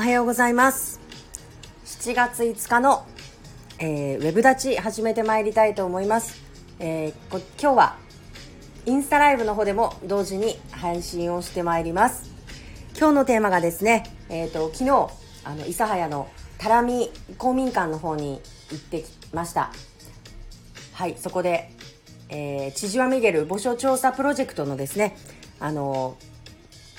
おはようございます。7月5日の、えー、ウェブ立ち始めてまいりたいと思います、えー、今日はインスタライブの方でも同時に配信をしてまいります。今日のテーマがですね、えーと、昨日あの諫早のタラミ公民館の方に行ってきました。はいそこで、えー、千々和ミゲル墓所調査プロジェクトのですねあの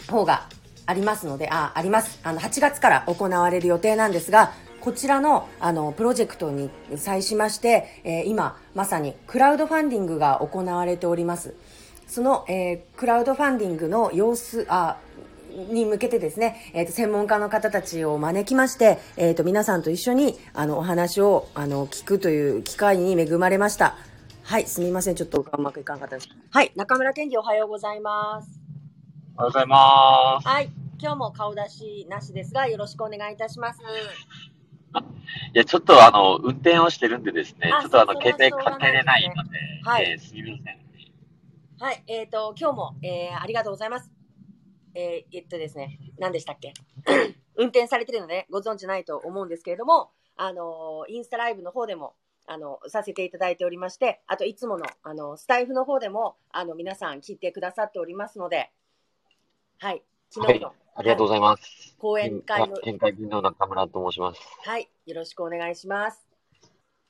方がありますので、あ、あります。あの、8月から行われる予定なんですが、こちらの、あの、プロジェクトに際しまして、えー、今、まさにクラウドファンディングが行われております。その、えー、クラウドファンディングの様子、あ、に向けてですね、えっ、ー、と、専門家の方たちを招きまして、えっ、ー、と、皆さんと一緒に、あの、お話を、あの、聞くという機会に恵まれました。はい、すみません。ちょっとうまくいかなかったです。はい、中村健二おはようございます。おはようございます。はい。今日も顔出しなしですが、よろしくお願いいたします。いや、ちょっとあの、運転をしてるんでですね、ちょっとあの、携帯かけれないので、はい、えー、すみません。はい、えっ、ー、と、今日も、えー、ありがとうございます。えー、えっとですね、何でしたっけ？運転されてるので、ご存知ないと思うんですけれども、あのインスタライブの方でも、あの、させていただいておりまして、あといつもの、あの、スタイフの方でも、あの、皆さん聞いてくださっておりますので、はい、昨日の、はいありがとうございます。講演会の。県会議員の中村と申します。はい。よろしくお願いします。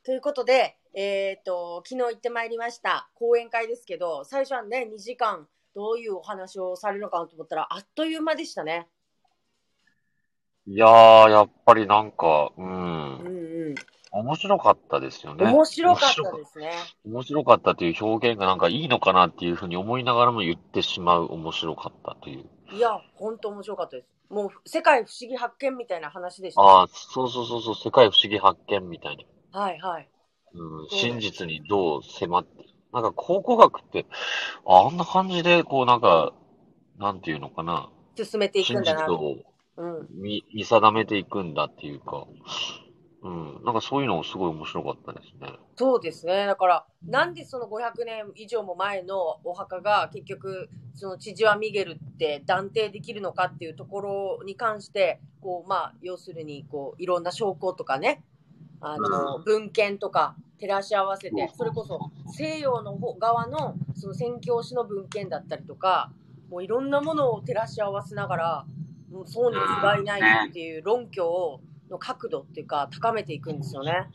ということで、えっ、ー、と、昨日行ってまいりました。講演会ですけど、最初はね、2時間、どういうお話をされるのかなと思ったら、あっという間でしたね。いやー、やっぱりなんか、うん。うんうん。面白かったですよね。面白かったですね。面白かったという表現がなんかいいのかなっていうふうに思いながらも言ってしまう面白かったという。いや、本当面白かったです。もう、世界不思議発見みたいな話でした。ああ、そうそうそうそう、世界不思議発見みたいな。はいはい。うん、真実にどう迫って、なんか考古学って、あんな感じで、こうなんか、なんていうのかな。進めていくんだな。真実を見,、見定めていくんだっていうか。うん。なんかそういうのすごい面白かったですね。そうですね。だから、なんでその500年以上も前のお墓が結局、その千々和ミゲルって断定できるのかっていうところに関して、こう、まあ、要するに、こう、いろんな証拠とかね、あの、文献とか照らし合わせて、それこそ西洋の側のその宣教師の文献だったりとか、もういろんなものを照らし合わせながら、もうそうに違いないっていう論拠をの角度っていうか、高めていくんですよね。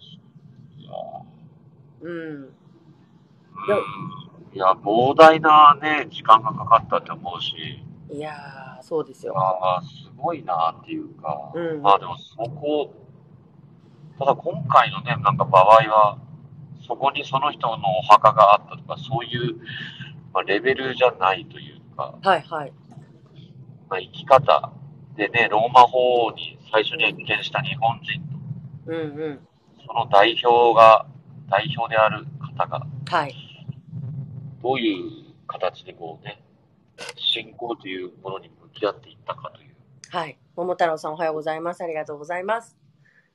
うん。いや、膨大なね、時間がかかったと思うし。いやー、そうですよ。ああ、すごいなっていうか。うん、まあでもそこ、ただ今回のね、なんか場合は、そこにその人のお墓があったとか、そういう、まあ、レベルじゃないというか。はいはい。まあ、生き方でね、ローマ法に最初に謁見した日本人と、うんうん、その代表が、代表である方が、はい、どういう形でこうね、信仰というものに向き合っていったかという。はい。桃太郎さんおはようございます。ありがとうございます。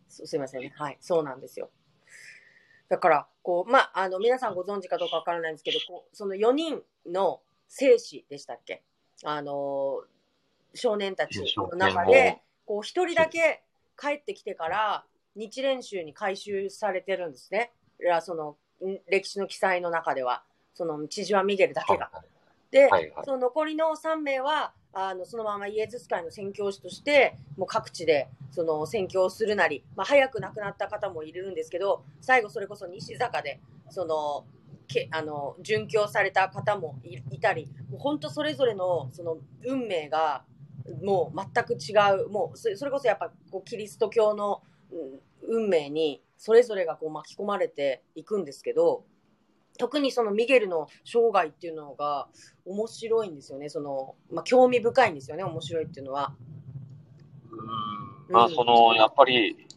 すすいませんね。はい。そうなんですよ。だから、こう、まあ、あの、皆さんご存知かどうかわからないんですけど、こうその4人の生死でしたっけ？あの、少年たちの中で、こう、一人だけ帰ってきてから、日蓮宗に回収されてるんですね。その、歴史の記載の中では、その、千々和ミゲルだけが。で、はいはい、その残りの3名は、あの、そのままイエズス会の宣教師として、もう各地で、その、宣教するなり、まあ、早く亡くなった方もいるんですけど、最後それこそ西坂で、その、けあの、殉教された方もいたり、もう本当それぞれの、その、運命が、もう全く違う、もうそれこそやっぱこうキリスト教の運命にそれぞれがこう巻き込まれていくんですけど、特にそのミゲルの生涯っていうのが面白いんですよね。その、まあ、興味深いんですよね、面白いっていうのは。うん。まあ、その、やっぱり、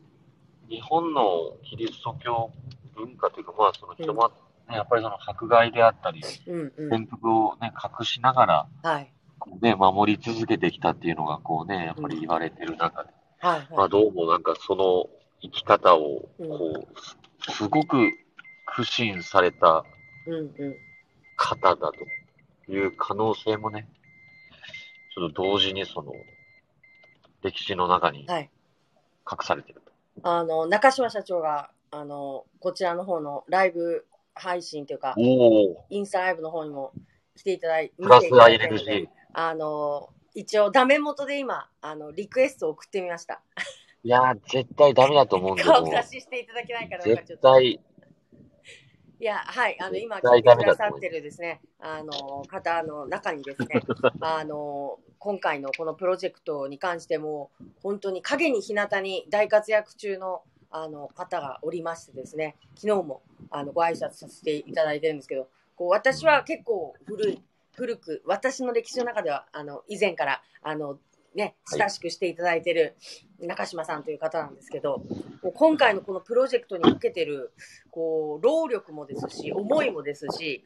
日本のキリスト教文化というか、まあ、その人ま、うん、やっぱりその迫害であったり、うんうん、潜伏をね、隠しながら、はい、ね、守り続けてきたっていうのが、こうね、やっぱり言われてる中で、うん、はいはい、まあ、どうもなんかその生き方を、こう、うん、すごく苦心された方だという可能性もね、ちょっと同時にその、歴史の中に隠されてると。あの、中島社長が、あの、こちらの方のライブ配信というか、インスタライブの方にも来ていただいて、プラスは入れるし。あの、一応ダメ元で今、あの、リクエストを送ってみました。いや絶対ダメだと思うんで顔出ししていただけないから、絶対。いや、はい、あの、今聞いてくださってるですね、あの、方の中にですね、あの、今回のこのプロジェクトに関しても、本当に影に日向に大活躍中のあの方がおりましてですね、昨日もあのご挨拶させていただいてるんですけど、こう私は結構古い、古く、私の歴史の中では、あの、以前から、あの、ね、親しくしていただいてる中島さんという方なんですけど、もう今回のこのプロジェクトにかけてる、こう、労力もですし、思いもですし、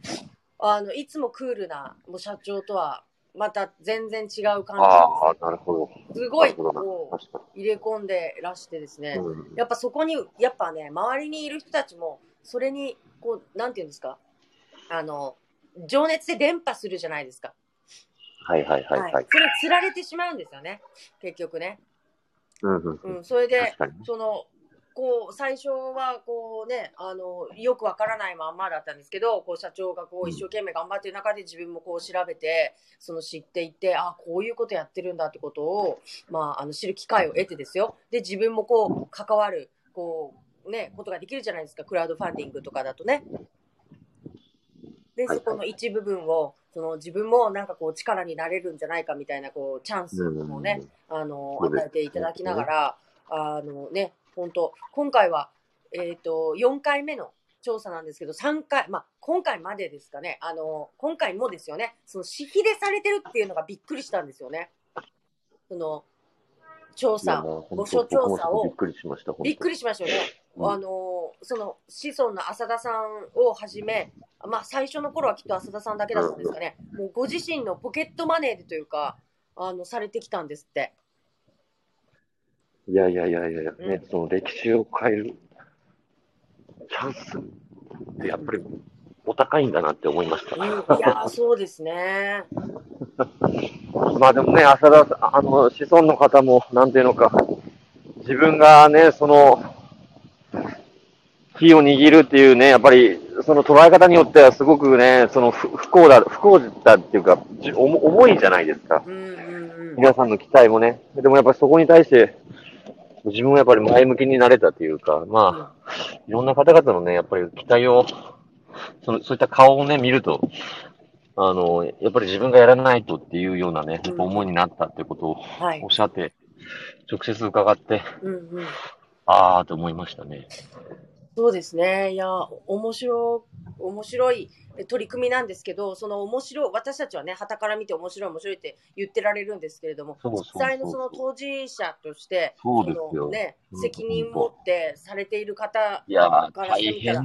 あの、いつもクールな、もう社長とは、また全然違う感じです。ああ、なるほど。すごい、こう、入れ込んでらしてですね、うん、やっぱそこに、やっぱね、周りにいる人たちも、それに、こう、なんていうんですか、あの、情熱で伝播するじゃないですか。はいはいはい、はい、はい。それ釣られてしまうんですよね、結局ね。うん、うん、それで、その、こう、最初は、こうね、あの、よくわからないまんまだったんですけど、こう、社長がこう、一生懸命頑張ってる中で自分もこう、調べて、その知っていって、あ、こういうことやってるんだってことを、まあ、あの、知る機会を得てですよ。で、自分もこう、関わる、こう、ね、ことができるじゃないですか、クラウドファンディングとかだとね。で、そこの一部分を、その自分もなんかこう力になれるんじゃないかみたいなこうチャンスをね、あの、与えていただきながら、あのね、本当今回は、えっ、ー、と、4回目の調査なんですけど、3回、まあ、今回までですかね、あの、今回もですよね、その、私費でされてるっていうのがびっくりしたんですよね。その、調査、募集調査を。びっくりしました。びっくりしましたよね。うん、あの、その、子孫の浅田さんをはじめ、まあ、最初の頃はきっと浅田さんだけだったんですかね。もうご自身のポケットマネーでというか、あの、されてきたんですって。いやいやいやいや、ね、その歴史を変えるチャンスってやっぱりお高いんだなって思いました。いや、そうですね。まあでもね、浅田さん、あの、子孫の方も、なんていうのか、自分がね、その、火を握るっていうね、やっぱり、その捉え方によってはすごくね、その不幸だ、不幸だっていうか、重いじゃないですか。皆さんの期待もね。でもやっぱりそこに対して、自分はやっぱり前向きになれたというか、まあ、いろんな方々のね、やっぱり期待を、そのそういった顔をね、見ると、あの、やっぱり自分がやらないとっていうようなね、やっぱ思いになったってことをおっしゃって、はい、直接伺って、うんうん、ああと思いましたね。そうですね。いや、面白、面白い取り組みなんですけど、その面白い、私たちはね、旗から見て面白い面白いって言ってられるんですけれども、実際のその当事者として、そのね、責任持ってされている方からしてみたら、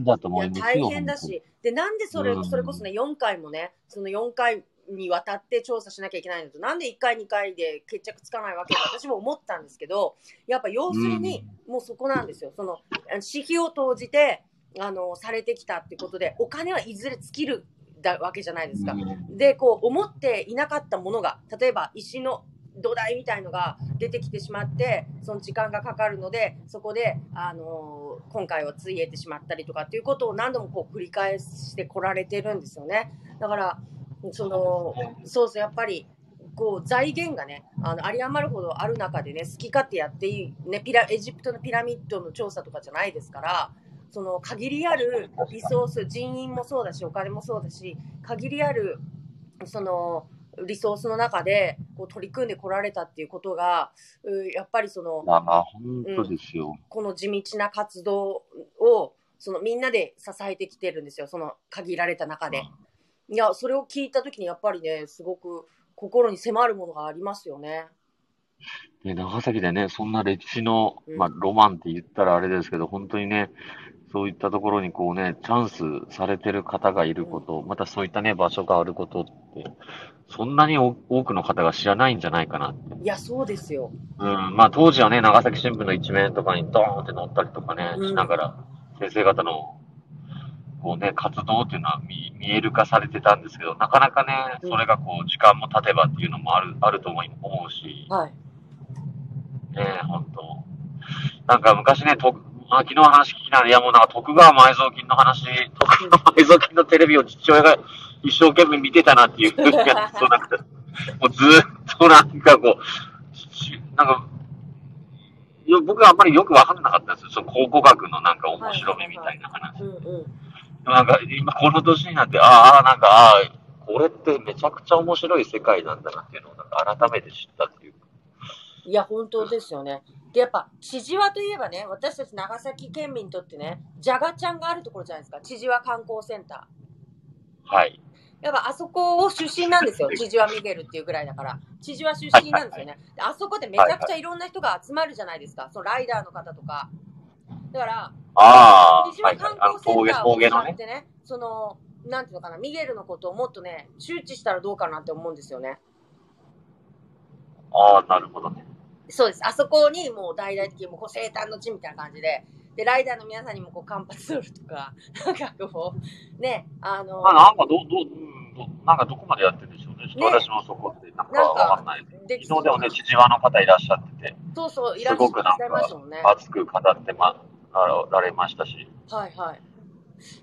大変だし、で、なんでそれ、それこそね、4回もね、その4回にわたって調査しなきゃいけないのと、なんで1回、2回で決着つかないわけか、私も思ったんですけど、やっぱ要するに、もうそこなんですよ。その、私費を投じて、あの、されてきたってことで、お金はいずれ尽きるだわけじゃないですか。で、こう、思っていなかったものが、例えば石の土台みたいのが出てきてしまって、その時間がかかるので、そこで、あのー、今回はついえてしまったりとかっていうことを何度もこう繰り返してこられてるんですよね。だから、その、そうそう、やっぱり、こう財源がね、あの有り余るほどある中でね、好き勝手やっていい、ね、ピラエジプトのピラミッドの調査とかじゃないですから、その限りあるリソース、人員もそうだし、お金もそうだし、限りあるそのリソースの中でこう取り組んでこられたっていうことが、やっぱりその、まあ、まあ、本当ですよ、うん、この地道な活動をそのみんなで支えてきてるんですよ、その限られた中で。いや、それを聞いたときに、やっぱりね、すごく心に迫るものがありますよね。ね長崎でね、そんな歴史の、まあ、ロマンって言ったらあれですけど、本当にね、そういったところにこうね、チャンスされてる方がいること、またそういったね、場所があることって、そんなに多くの方が知らないんじゃないかなって。いや、そうですよ。うん、まあ当時はね、長崎新聞の一面とかにドーンって載ったりとかね、しながら、先生方のこうね、活動っていうのは見見える化されてたんですけど、なかなかね、それがこう、時間も経てばっていうのもある、あると思うし、はい。ね本当なんか昔ね、とまあ、昨日話聞きながら、いやもうなんか徳川埋蔵金の話、徳川埋蔵金のテレビを父親が一生懸命見てたなっていう、そうなんか、もうずっとなんかこう、なんか、よ僕はあんまりよくわかんなかったんですよ。その考古学のなんか面白みみたいな話。なんか今この年になって、ああ、なんか、ああ、これってめちゃくちゃ面白い世界なんだなっていうのをなんか改めて知ったっていう。いや、本当ですよね。で、やっぱ、千々和といえばね、私たち長崎県民にとってね、じゃがちゃんがあるところじゃないですか。千々和観光センター。はい。やっぱあそこを出身なんですよ。千々和ミゲルっていうぐらいだから。千々和出身なんですよね。あそこでめちゃくちゃいろんな人が集まるじゃないですか。そのライダーの方とか。だから、あ千々和観光センターを使ってね、その、なんていうのかな、ミゲルのことをもっとね、周知したらどうかなって思うんですよね。ああ、なるほどね。そうです。あそこにもう大々的にもう生誕の地みたいな感じで、で、ライダーの皆さんにもこう、間髪取るとか、なんかこう、ね、あのまあ、なんかど、ど、ど、なんかどこまでやってるんでしょうね。ね私もそこで、なんかわかんない。昨日でもね、知事輪の方いらっしゃってて、そうそう、いらっしゃいましたもんね。熱く語ってま、られましたし。はいはい。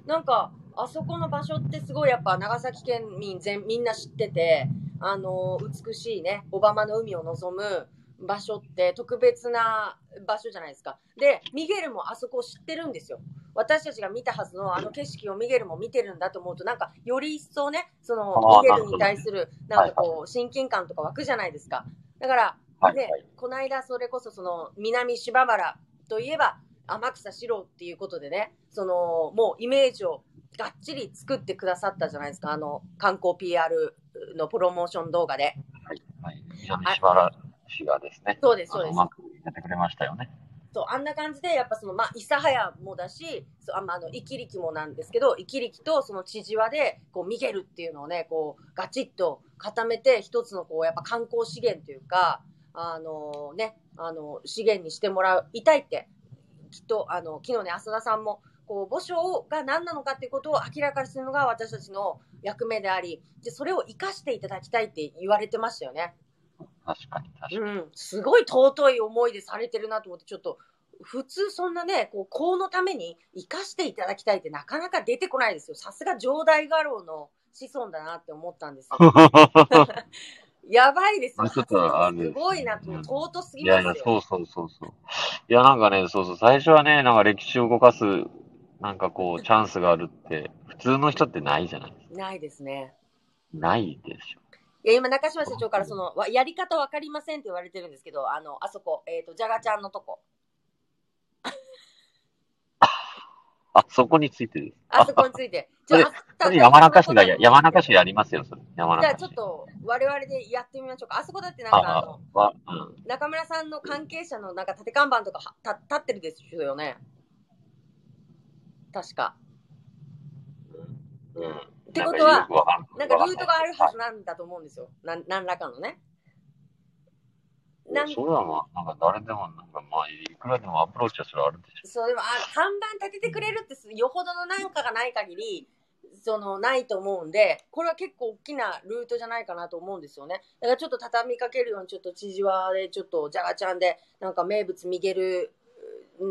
なんか、あそこの場所ってすごいやっぱ長崎県民全みんな知ってて、あの美しいね、小浜の海を望む、場所って特別な場所じゃないですか。で、ミゲルもあそこを知ってるんですよ。私たちが見たはずのあの景色をミゲルも見てるんだと思うと、なんかより一層ね、そのミゲルに対するなんかこう親近感とか湧くじゃないですか。だから、ね、この間それこそその南芝原といえば天草四郎っていうことでね、そのもうイメージをがっちり作ってくださったじゃないですか、あの観光 PR のプロモーション動画で。はい、はい、南芝原氏がですね、そうです、そうです。うまくやってくれましたよね。そう、あんな感じで、やっぱその、まあ、諫早もだし、そうあ、まあ、あの、生き力もなんですけど、生き力とその千々和で、こう、ミゲルっていうのをね、こう、ガチッと固めて、一つの、こう、やっぱ観光資源というか、あのね、あの、資源にしてもらいたいって、きっと、あの、昨日ね、浅田さんも、こう、墓所が何なのかっていうことを明らかにするのが私たちの役目であり、で、それを活かしていただきたいって言われてましたよね。確かに確かに。うん、すごい尊い思いでされてるなと思って、ちょっと、普通そんなね、こう、公のために生かしていただきたいってなかなか出てこないですよ。さすが上代画廊の子孫だなって思ったんですよ。やばいですよ。ちょっとある。すごいな、うん、尊すぎますよ。いやいや、そうそうそうそう。いや、なんかね、そうそう、最初はね、なんか歴史を動かす、なんかこう、チャンスがあるって、普通の人ってないじゃない？ですか。ないですね。ないでしょ。いや、今、中島社長からその、やり方わかりませんって言われてるんですけど、あの、あそこ、えっ、ー、と、じゃがちゃんのとこ。あ、そこについてる。あそこについて。じゃあ、山中市が、山中市やりますよ、それ。山中市。じゃあ、ちょっと、我々でやってみましょうか。あそこだってなんか、あの、うん、中村さんの関係者のなんか縦看板とかた立ってるですよね。確か。うん。ってことは、なんかルートがあるはずなんだと思うんですよ。な何らかのね。なんそれはまあ、なんか誰でも、なんかまあ、いくらでもアプローチはそれあるでしょ。そう、でも、あ看板立ててくれるって、よほどのなんかがない限り、その、ないと思うんで、これは結構大きなルートじゃないかなと思うんですよね。だからちょっと畳みかけるように、ちょっと千々和で、ちょっとじゃがちゃんで、なんか名物ミゲル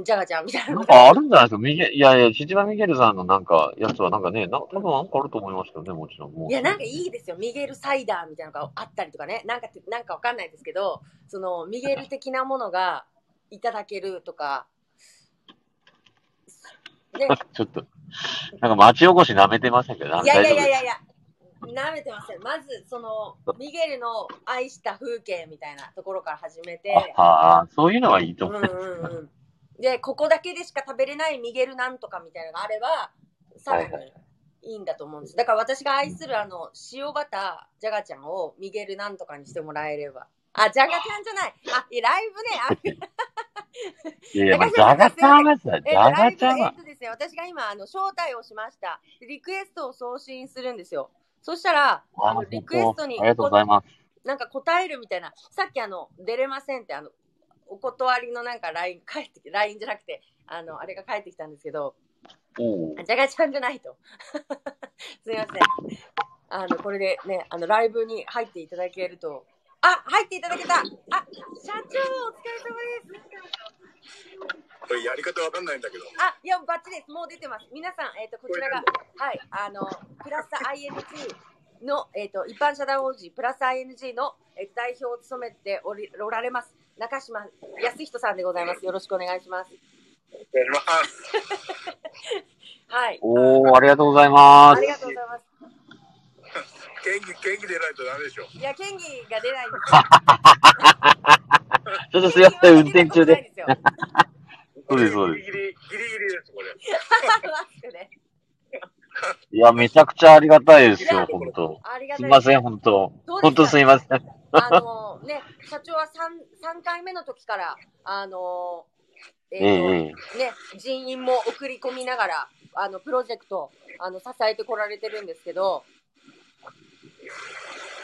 じゃがちゃんみたいな。なんかあるんじゃないですか？ミゲいやいや、シジマミゲルさんのなんか、やつはなんかね、な多分なんかあると思いますけどね、もちろん。いや、なんかいいですよ。ミゲルサイダーみたいなのがあったりとかね。なんか、なんかわかんないですけど、その、ミゲル的なものがいただけるとか。でちょっと、なんか町おこし舐めてませんけど、いやいやいやいやいや。舐めてません。まず、その、ミゲルの愛した風景みたいなところから始めて。ああ、そういうのはいいと思う。うんうんうんで、ここだけでしか食べれないミゲルなんとかみたいなのがあれば、さらにいいんだと思うんです。だから私が愛するあの、塩バター、ジャガちゃんをミゲルなんとかにしてもらえれば。あ、ジャガちゃんじゃない。あ、いライブね。いやいや、ジャガちゃんはさ、ジャガちゃんは。えっとですね、私が今、あの、招待をしました。リクエストを送信するんですよ。そしたら、あの、リクエストに、ありがとうございます。なんか答えるみたいな、さっきあの、出れませんって、あの、お断りのなんか LINE 返ってきて、LINE じゃなくて、あの、あれが返ってきたんですけど、じゃがちゃんじゃないと。すみません。あの、これでね、あの、ライブに入っていただけると、あ、入っていただけたあ、社長、お疲れ様です。これやり方わかんないんだけど。あ、いや、バッチリです。もう出てます。皆さん、えっ、ー、と、こちらが、はい、あの、プラス ING の、えっ、ー、と、一般社団法人プラス ING の、えー、代表を務めておりおられます、中島康人さんでございます。よろしくお願いします。やります。はい。おー、ありがとうございます。ありがとうございます。県議、県議出ないとダメでしょ。いや、県議が出ないんですよ。ちょっとすいません、運転中で。そうです、そうです。ギリギリ、ギリギリです、これ。いや、めちゃくちゃありがたいですよ、本当。すみません、本当。本当すみません。あのね、社長は 3, 3回目の時から、あのえーと、うんうん、ね、人員も送り込みながら、あの、プロジェクト、あの、支えてこられてるんですけど、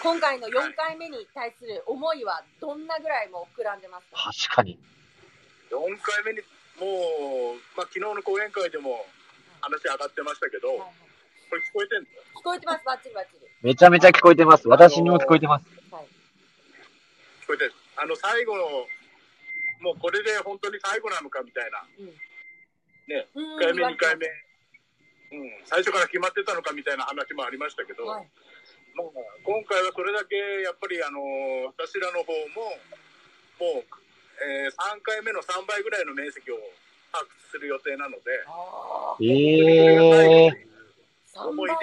今回の4回目に対する思いはどんなぐらいも膨らんでますか？確かに。4回目に、もう、まあ、昨日の講演会でも話上がってましたけど、はいはい、これ聞こえてんの？聞こえてます、バッチリバッチリ。めちゃめちゃ聞こえてます。私にも聞こえてます。はい、聞こえてる。あの、最後の、もうこれで本当に最後なのかみたいな。うん、ね、1回目、2回目。うん、最初から決まってたのかみたいな話もありましたけど、はい、まあ、今回はそれだけやっぱりあの私らの方ももう、えー、3回目の3倍ぐらいの面積を発掘する予定なので、えー、思いで、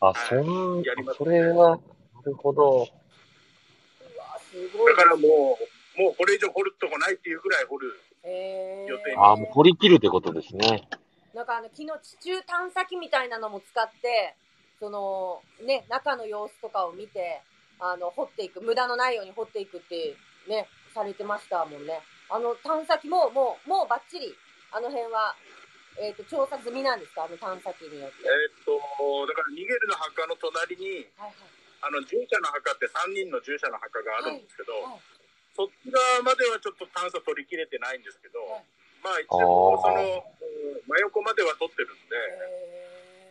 あ、そん、やります、ね、それは、なるほど。だからもう、もうこれ以上掘るとこないっていうぐらい掘る予定に。あ、もう掘り切るってことですね。なんかあの昨日地中探査機みたいなのも使って、そのね、中の様子とかを見て、あの、掘っていく、無駄のないように掘っていくってね、されてましたもんね。あの探査機ももう、もうバッチリ、あの辺は、えっ、ー、と、調査済みなんですか？あの探査機によって。えっ、と、だからニゲルの墓の隣に、はいはい、あの、従者の墓って3人の従者の墓があるんですけど、はい。はい、そっち側まではちょっと探査取り切れてないんですけど、はい。まあ一応その真横までは取ってるんで、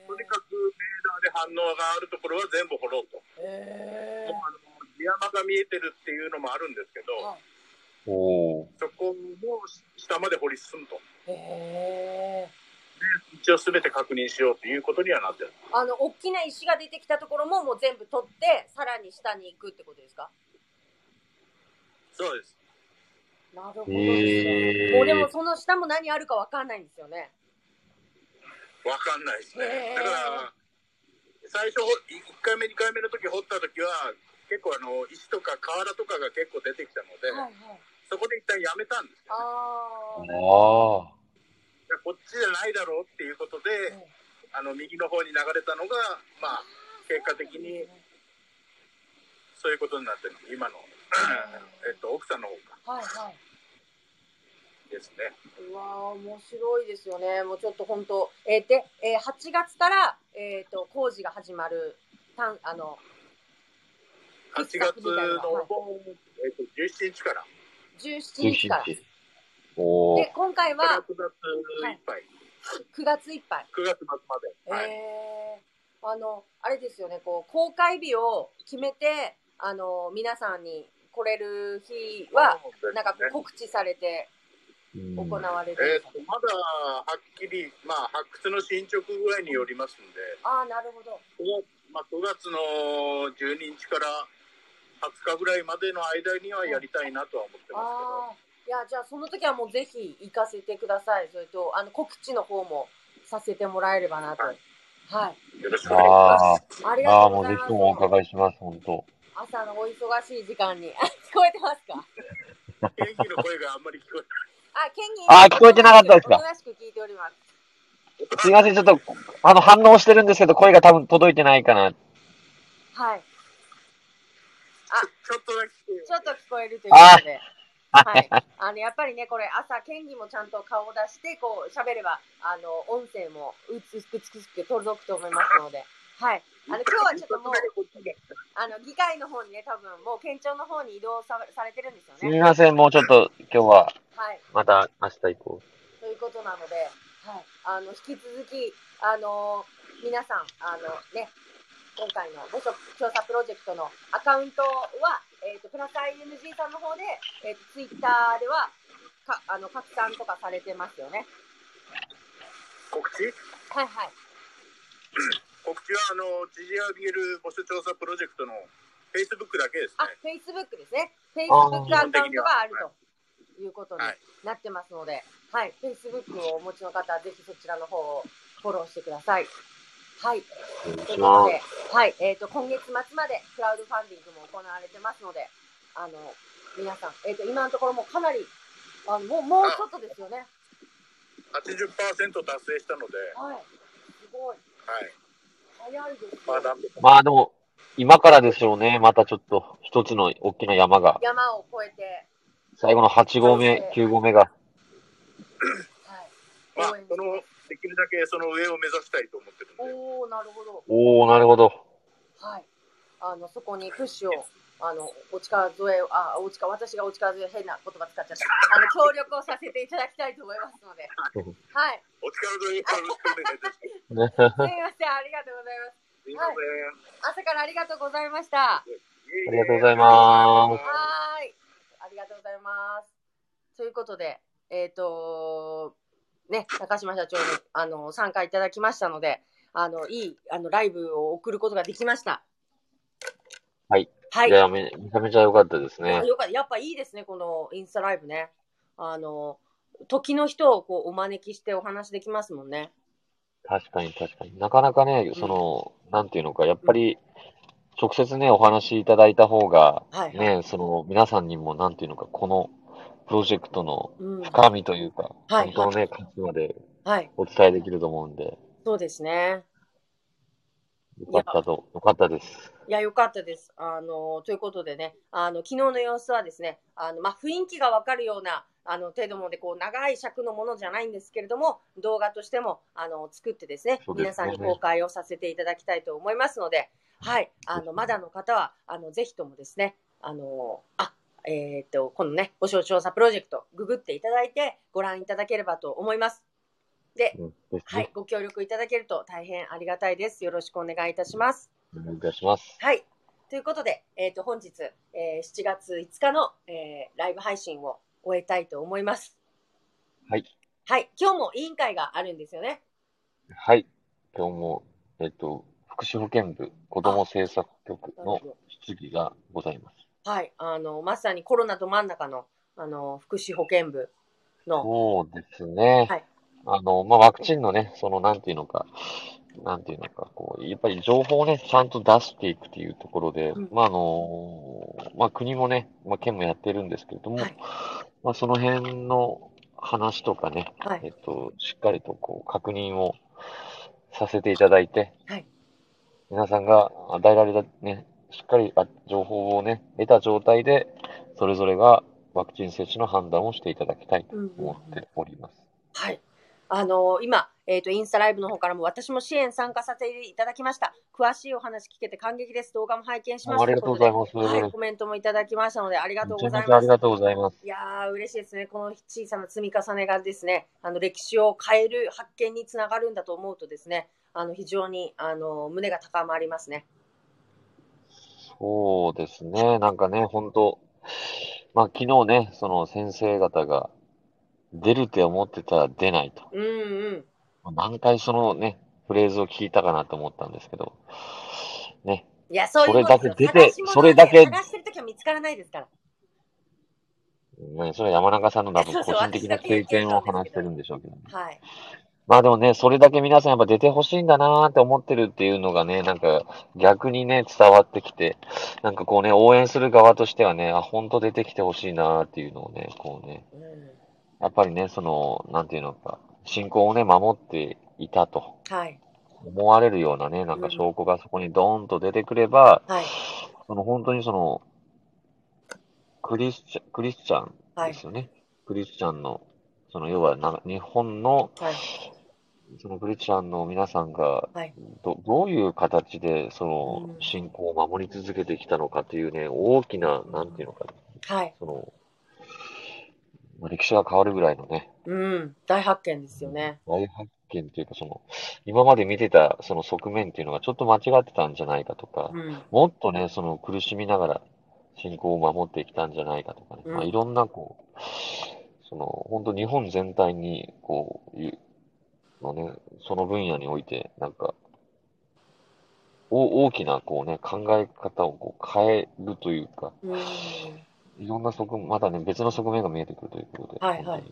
とにかくレーダーで反応があるところは全部掘ろうと。もうあの地山が見えてるっていうのもあるんですけど、そこも下まで掘り進むと。一応すべて確認しようということにはなってる。あの大きな石が出てきたところももう全部取ってさらに下に行くってことですか？そうです。なるほどですもうでもその下も何あるかわかんないんですよね。わかんないですね。だから、最初、1回目、2回目の時掘った時は、結構あの、石とか瓦とかが結構出てきたので、はいはい、そこで一旦やめたんですよ、ね。ああ。こっちじゃないだろうっていうことで、あの、右の方に流れたのが、まあ、結果的に、そういうことになってる今の、えっと、奥さんの方が。はいはい。ですね。うわ面白いですよね。もうちょっと本当、えー、で、えー、8月から、えっ、ー、と、工事が始まる、たんあの、8月の、はい、えっ、と、17日から。17日から。おで、今回は、9月いっぱい。はい、9月いっぱい。9月末まで。はい、えー、あの、あれですよね、こう、公開日を決めて、あの、皆さんに来れる日は、なんか告知されて、行われる、えー、とまだはっきり、まあ、発掘の進捗具合によりますんで、あなるほど。9, まあ、9月の12日から20日ぐらいまでの間にはやりたいなとは思ってますけど。いやじゃあその時はもうぜひ行かせてください。それとあの告知の方もさせてもらえればなと。はい。はい、よろしくお願いします。ありがとうございます。あもうぜひともお伺いします、本当。朝のお忙しい時間に 聞こえてますか？元気の声があんまり聞こえない。あ、ケンギあ、聞こえてなかったですか？しく聞いております。すいません、ちょっと、あの、反応してるんですけど、声が多分届いてないかな。はい。あ、ちょっとだけ。ちょっと聞こえるということで。はい。あの、やっぱりね、これ、朝、県議もちゃんと顔を出して、こう、喋れば、あの、音声も美しく届くと思いますので。はい。あの、今日はちょっともう、あの、議会の方にね、多分、もう県庁の方に移動さされてるんですよね。すみません、もうちょっと、今日は、はい。また明日行こう。ということなので、はい。あの、引き続き、あの、皆さん、あの、ね、今回の母職調査プロジェクトのアカウントは、えっ、ー、と、プラス ING さんの方で、えっ、ー、と、ツイッターでは、かあの拡散とかされてますよね。告知？はいはい。告知は、あの、知事アビゲル募集調査プロジェクトの Facebook だけですあね。、Facebook ですね。Facebook アカウントがあるということにはいなってますので、はい、Facebook をお持ちの方はぜひそちらの方をフォローしてください。はい。お願いしまうことで、はい、えっ、と、今月末までクラウドファンディングも行われてますので、あの、皆さん、えっ、と、今のところもうかなり、あのもう、もうちょっとですよね。80%達成したので、はい。すごい。はい。早いですよ。まあ。まあでも、今からでしょうね。またちょっと、一つの大きな山が。山を越えて、最後の8合目、9合目が。まあはい。応援、その、できるだけその上を目指したいと思ってるんで。おー、なるほど。おー、なるほど。はい。あの、そこにプッシュを、あの、お力添えを、あ、お力、私がお力添え、変な言葉使っちゃった。あの、協力をさせていただきたいと思いますので。はい。お力添えよろしくお願いいたします。すみません、ありがとうございます。すいません。朝からありがとうございました。ありがとうございますはーい。ありがとうございます。ということで、えっ、とね、高島社長にあの参加いただきましたので、あのいいあのライブを送ることができました。はい。はいい。や、めめちゃめちゃ良かったですね。よかった。やっぱいいですね、このインスタライブね。あの、時の人をこうお招きしてお話できますもんね。確かに確かに。なかなかね、その、なんていうのか、やっぱり、直接ね、お話しいただいた方が、はい。ね、その、皆さんにも、なんていうのか、この、プロジェクトのうん。深みというか、はい本当のね、価値まではい。お伝えできると思うんで、そうですね。よかったと、よかったです。いや、よかったです。あの、ということでね、あの、昨日の様子はですね、あの、まあ、雰囲気がわかるような、あの、程度もで、こう、長い尺のものじゃないんですけれども、動画としても、あの、作ってですね、すね皆さんに公開をさせていただきたいと思いますので、はい、あの、まだの方は、あの、ぜひともですね、あの、あ、えっ、と、このね、ご承調査プロジェクト、ググっていただいて、ご覧いただければと思います。で、はい、ご協力いただけると大変ありがたいです。よろしくお願いいたします。お願いいたします。はい。ということで、えっ、と、本日、えー7月5日の、えーライブ配信を終えたいと思います。はい。はい。今日も委員会があるんですよね。はい。今日も、えっと、福祉保健部子ども政策局の質疑がございます。はい。あの、まさにコロナど真ん中の、あの、福祉保健部の、そうですね。はい。あの、まあ、ワクチンのね、その、なんていうのか、なんていうのか、こう、やっぱり情報をね、ちゃんと出していくっていうところで、うん。まあ、あの、まあ、国もね、まあ、県もやってるんですけれども、はい。まあ、その辺の話とかね、はい。えっと、しっかりとこう、確認をさせていただいて、はい。皆さんが与えられたね、しっかりあ情報をね、得た状態で、それぞれがワクチン接種の判断をしていただきたいとうんうんうん思っております。はい。あの今、えっ、と、インスタライブの方からも私も支援参加させていただきました。詳しいお話聞けて感激です。動画も拝見しました。ありがとうございます。はい、コメントもいただきましたので、ありがとうございます。ありがとうございます。いやー、嬉しいですね。この小さな積み重ねがですね、あの、歴史を変える発見につながるんだと思うとですね、あの、非常に、あの、胸が高まりますね。そうですね。なんかね、本当まあ昨日ね、その先生方が出るって思ってたら出ないと。うんうん。何回そのね、フレーズを聞いたかなと思ったんですけど、ね、いや、そういうそれだけ出て探しそれだけ探してるときは見つからないですから。ねそれは山中さんの多分 個人的な経験を話してるんでしょうけど、ね、はい。まあでもね、それだけ皆さんやっぱ出てほしいんだなーって思ってるっていうのがね、なんか逆にね、伝わってきて、なんかこうね、応援する側としてはね、あ、本当出てきてほしいなーっていうのをね、こうね、うん。やっぱりね、その、なんていうのか、信仰をね、守っていたとはい。思われるようなね、なんか証拠がそこにドーンと出てくれば、はい。その本当にその、クリスチャン、クリスチャンはいですよね。クリスチャンの、その要はな、日本の、はい。そのクリスチャンの皆さんがはい、ど、どういう形で、そのう、ん信仰を守り続けてきたのかというね、大きな、なんていうのかな、はい。その、まあ歴史が変わるぐらいのね、うん。大発見ですよね。大発見っていうか、その、今まで見てたその側面っていうのがちょっと間違ってたんじゃないかとかう、ん。もっとね、その苦しみながら信仰を守ってきたんじゃないかとかね、うんまあいろんなこう、その、本当日本全体に、こう、いうのね、その分野において、なんか、お大きな、こうね、考え方をこう変えるというか、うん。いろんな側面、まだね、別の側面が見えてくるということで。はいはい。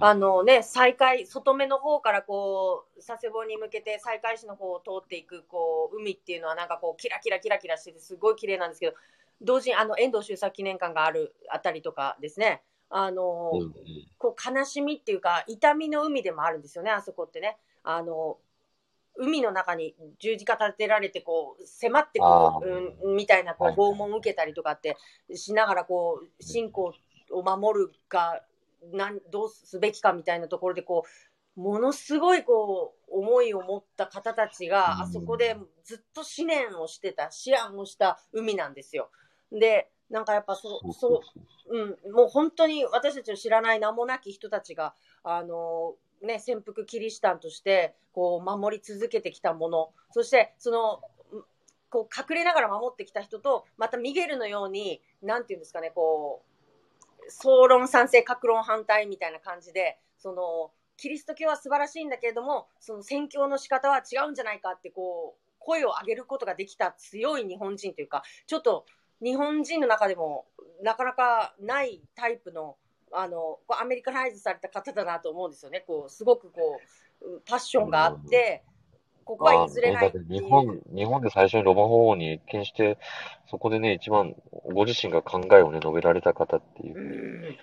あのね、再開、外目の方からこう、佐世保に向けて再開市の方を通っていく、こう、海っていうのはなんかこう、キラキラキラキラしてて、すごい綺麗なんですけど、同時にあの、遠藤周作記念館があるあたりとかですね、あの、うんうん。こう、悲しみっていうか、痛みの海でもあるんですよね、あそこってね。あの、海の中に十字架立てられて、こう、迫ってくる、うん、みたいな、こう、はい拷問を受けたりとかってしながら、こう、信仰を守るか、なんどうすべきかみたいなところで、こう、ものすごい、こう、思いを持った方たちが、うん。あそこでずっと思念をしてた、思案をした海なんですよ。で、なんかやっぱそ、そうそうそう。うん、もう本当に私たちの知らない名もなき人たちが、あのね、潜伏キリシタンとしてこう守り続けてきたもの、そしてそのんこう隠れながら守ってきた人と、またミゲルのように、なんていうんですかね、こう、総論賛成、各論反対みたいな感じで、その、キリスト教は素晴らしいんだけれども、その宣教の仕方は違うんじゃないかって、こう、声を上げることができた強い日本人というか、ちょっと日本人の中でもなかなかないタイプの、あの、こうアメリカナイズされた方だなと思うんですよね。こう、すごくこう、パッションがあって、ここは譲れない日本、日本で最初にロマン法王に謁見して、そこでね、一番ご自身が考えをね、述べられた方っていうう。ん。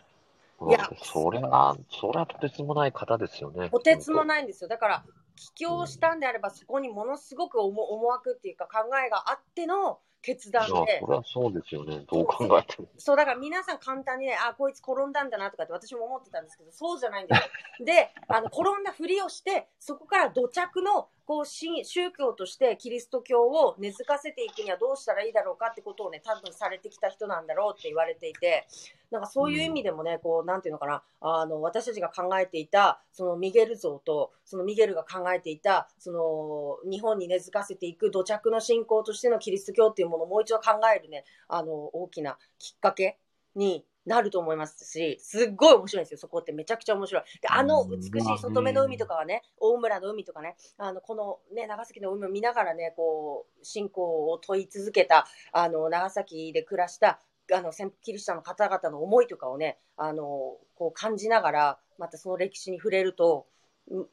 ことなんでそれは、それはとてつもない方ですよね。とてつもい。ないんですよ。だから、帰郷したんであれば、そこにものすごく思思惑っていうか考えがあっての決断まあ、でそ、れはそうですよね。どう考えても。そう、だから皆さん簡単にね、あ、こいつ転んだんだなとかって私も思ってたんですけど、そうじゃないんですよ。で、あの、転んだふりをして、そこから土着の、こう、宗教としてキリスト教を根付かせていくにはどうしたらいいだろうかってことをね、多分されてきた人なんだろうって言われていて、なんかそういう意味でもね、こう、なんていうのかな、あの、私たちが考えていた、そのミゲル像と、そのミゲルが考えていた、その、日本に根付かせていく土着の信仰としてのキリスト教っていうものをもう一度考えるね、あの、大きなきっかけになると思いますし、すっごい面白いんですよ、そこって。めちゃくちゃ面白い。で、あの美しい外目の海とかはね、大村の海とかね、あの、このね、長崎の海を見ながらね、こう、信仰を問い続けた、あの、長崎で暮らした、あの、潜伏キリシタンの方々の思いとかをね、あの、こう感じながら、またその歴史に触れると、ん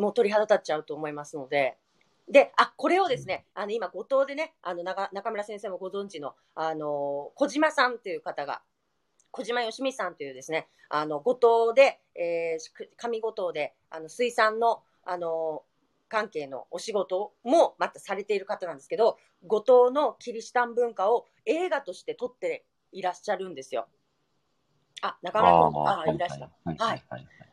もう鳥肌立っちゃうと思いますので、で、あ、これをですね、あの、今、後藤でね、あの、中中村先生もご存知の、あの、小島さんという方が、小島よしみさんというですね、あの、五島で、えー、上五島で、あの、水産の、あの、関係のお仕事もまたされている方なんですけど、五島のキリシタン文化を映画として撮っていらっしゃるんですよ。あ、中村君、あいらっしゃる。はい。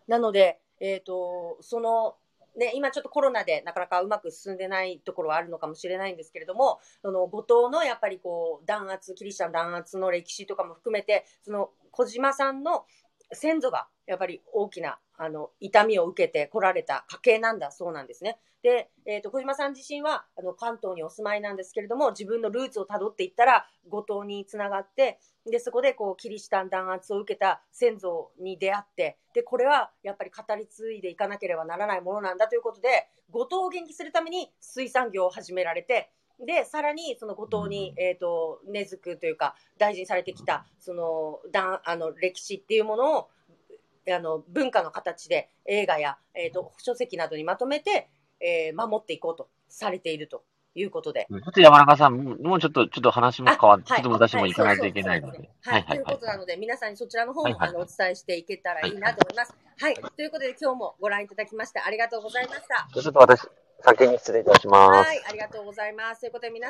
なので、えっ、と、その、ね、今ちょっとコロナでなかなかうまく進んでないところはあるのかもしれないんですけれども、その後藤のやっぱりこう弾圧、キリシタン弾圧の歴史とかも含めて、その小島さんの先祖がやっぱり大きなあの痛みを受けて来られた家系なんだそうなんですね。で、えー、と小島さん自身はあの関東にお住まいなんですけれども自分のルーツをたどっていったら後藤につながってでそこでこうキリシタン弾圧を受けた先祖に出会ってでこれはやっぱり語り継いでいかなければならないものなんだということで後藤を元気するために水産業を始められてでさらにその後藤に、えーと、根付くというか大事にされてきたそのだあの歴史っていうものをあの文化の形で映画や、えーと、書籍などにまとめて、えー、守っていこうとされているということで。ちょっと山中さん、もうちょっと、ちょっと話も変わって、ちょっと私も行かないといけないので。はい、ということなので、皆さんにそちらの方も、あのお伝えしていけたらいいなと思います。はい、ということで今日もご覧いただきましてありがとうございました。ちょっと私、先に失礼いたします。はい、ありがとうございます。ということで皆さん